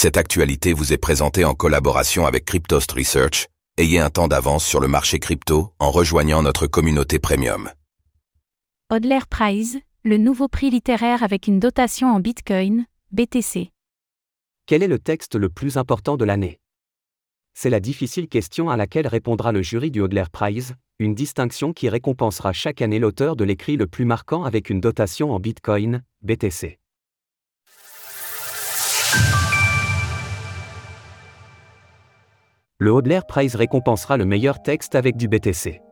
Cette actualité vous est présentée en collaboration avec Cryptost Research. Ayez un temps d'avance sur le marché crypto en rejoignant notre communauté premium. Hodler Prize, le nouveau prix littéraire avec une dotation en Bitcoin, BTC. Quel est le texte le plus important de l'année? C'est la difficile question à laquelle répondra le jury du Hodler Prize, une distinction qui récompensera chaque année l'auteur de l'écrit le plus marquant avec une dotation en Bitcoin, BTC. Le Hodler Prize récompensera le meilleur texte avec du BTC.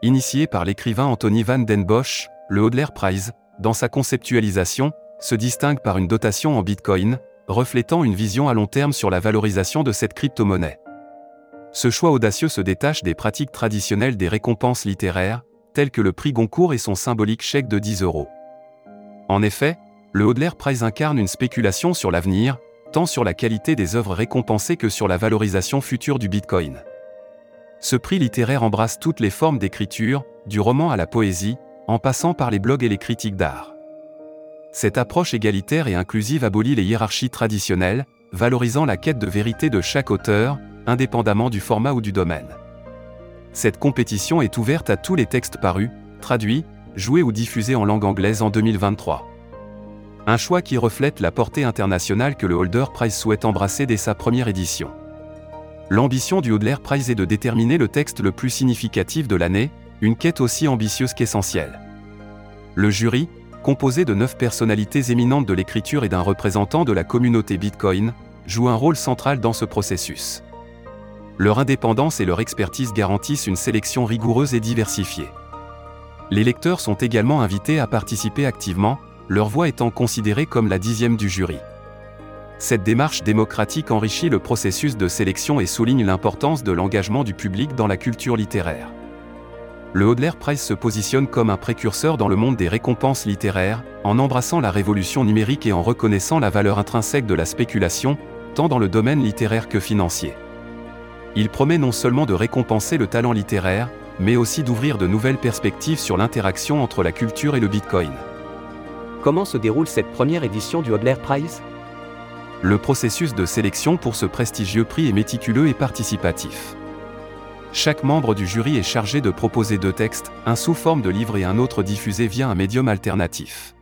Initié par l'écrivain Anthony Van Den Bosch, le Hodler Prize, dans sa conceptualisation, se distingue par une dotation en Bitcoin, reflétant une vision à long terme sur la valorisation de cette crypto-monnaie. Ce choix audacieux se détache des pratiques traditionnelles des récompenses littéraires, telles que le prix Goncourt et son symbolique chèque de 10 euros. En effet, le Hodler Prize incarne une spéculation sur l'avenir, tant sur la qualité des œuvres récompensées que sur la valorisation future du Bitcoin. Ce prix littéraire embrasse toutes les formes d'écriture, du roman à la poésie, en passant par les blogs et les critiques d'art. Cette approche égalitaire et inclusive abolit les hiérarchies traditionnelles, valorisant la quête de vérité de chaque auteur, indépendamment du format ou du domaine. Cette compétition est ouverte à tous les textes parus, traduits, joués ou diffusés en langue anglaise en 2023. Un choix qui reflète la portée internationale que le Holder Prize souhaite embrasser dès sa première édition. L'ambition du Hodler Prize est de déterminer le texte le plus significatif de l'année, une quête aussi ambitieuse qu'essentielle. Le jury, composé de neuf personnalités éminentes de l'écriture et d'un représentant de la communauté Bitcoin, joue un rôle central dans ce processus. Leur indépendance et leur expertise garantissent une sélection rigoureuse et diversifiée. Les lecteurs sont également invités à participer activement, leur voix étant considérée comme la dixième du jury. Cette démarche démocratique enrichit le processus de sélection et souligne l'importance de l'engagement du public dans la culture littéraire. Le Hodler Prize se positionne comme un précurseur dans le monde des récompenses littéraires, en embrassant la révolution numérique et en reconnaissant la valeur intrinsèque de la spéculation, tant dans le domaine littéraire que financier. Il promet non seulement de récompenser le talent littéraire, mais aussi d'ouvrir de nouvelles perspectives sur l'interaction entre la culture et le Bitcoin. Comment se déroule cette première édition du Hodler Prize? Le processus de sélection pour ce prestigieux prix est méticuleux et participatif. Chaque membre du jury est chargé de proposer deux textes, un sous forme de livre et un autre diffusé via un médium alternatif.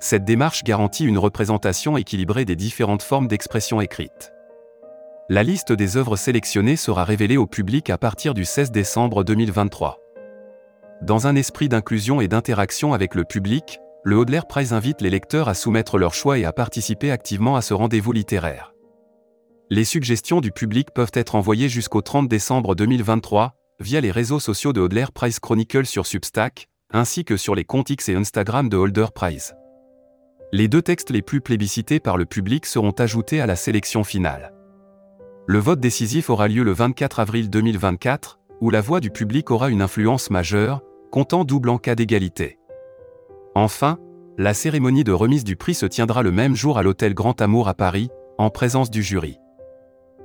Cette démarche garantit une représentation équilibrée des différentes formes d'expression écrite. La liste des œuvres sélectionnées sera révélée au public à partir du 16 décembre 2023. Dans un esprit d'inclusion et d'interaction avec le public, le Hodler Prize invite les lecteurs à soumettre leurs choix et à participer activement à ce rendez-vous littéraire. Les suggestions du public peuvent être envoyées jusqu'au 30 décembre 2023 via les réseaux sociaux de Hodler Prize Chronicle sur Substack, ainsi que sur les comptes X et Instagram de Holder Prize. Les deux textes les plus plébiscités par le public seront ajoutés à la sélection finale. Le vote décisif aura lieu le 24 avril 2024, où la voix du public aura une influence majeure, comptant double en cas d'égalité. Enfin, la cérémonie de remise du prix se tiendra le même jour à l'hôtel Grand Amour à Paris, en présence du jury.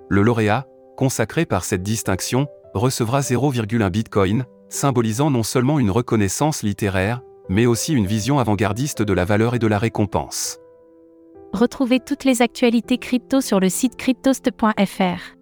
Le lauréat, consacré par cette distinction, recevra 0,1 Bitcoin, symbolisant non seulement une reconnaissance littéraire, mais aussi une vision avant-gardiste de la valeur et de la récompense. Retrouvez toutes les actualités crypto sur le site cryptost.fr.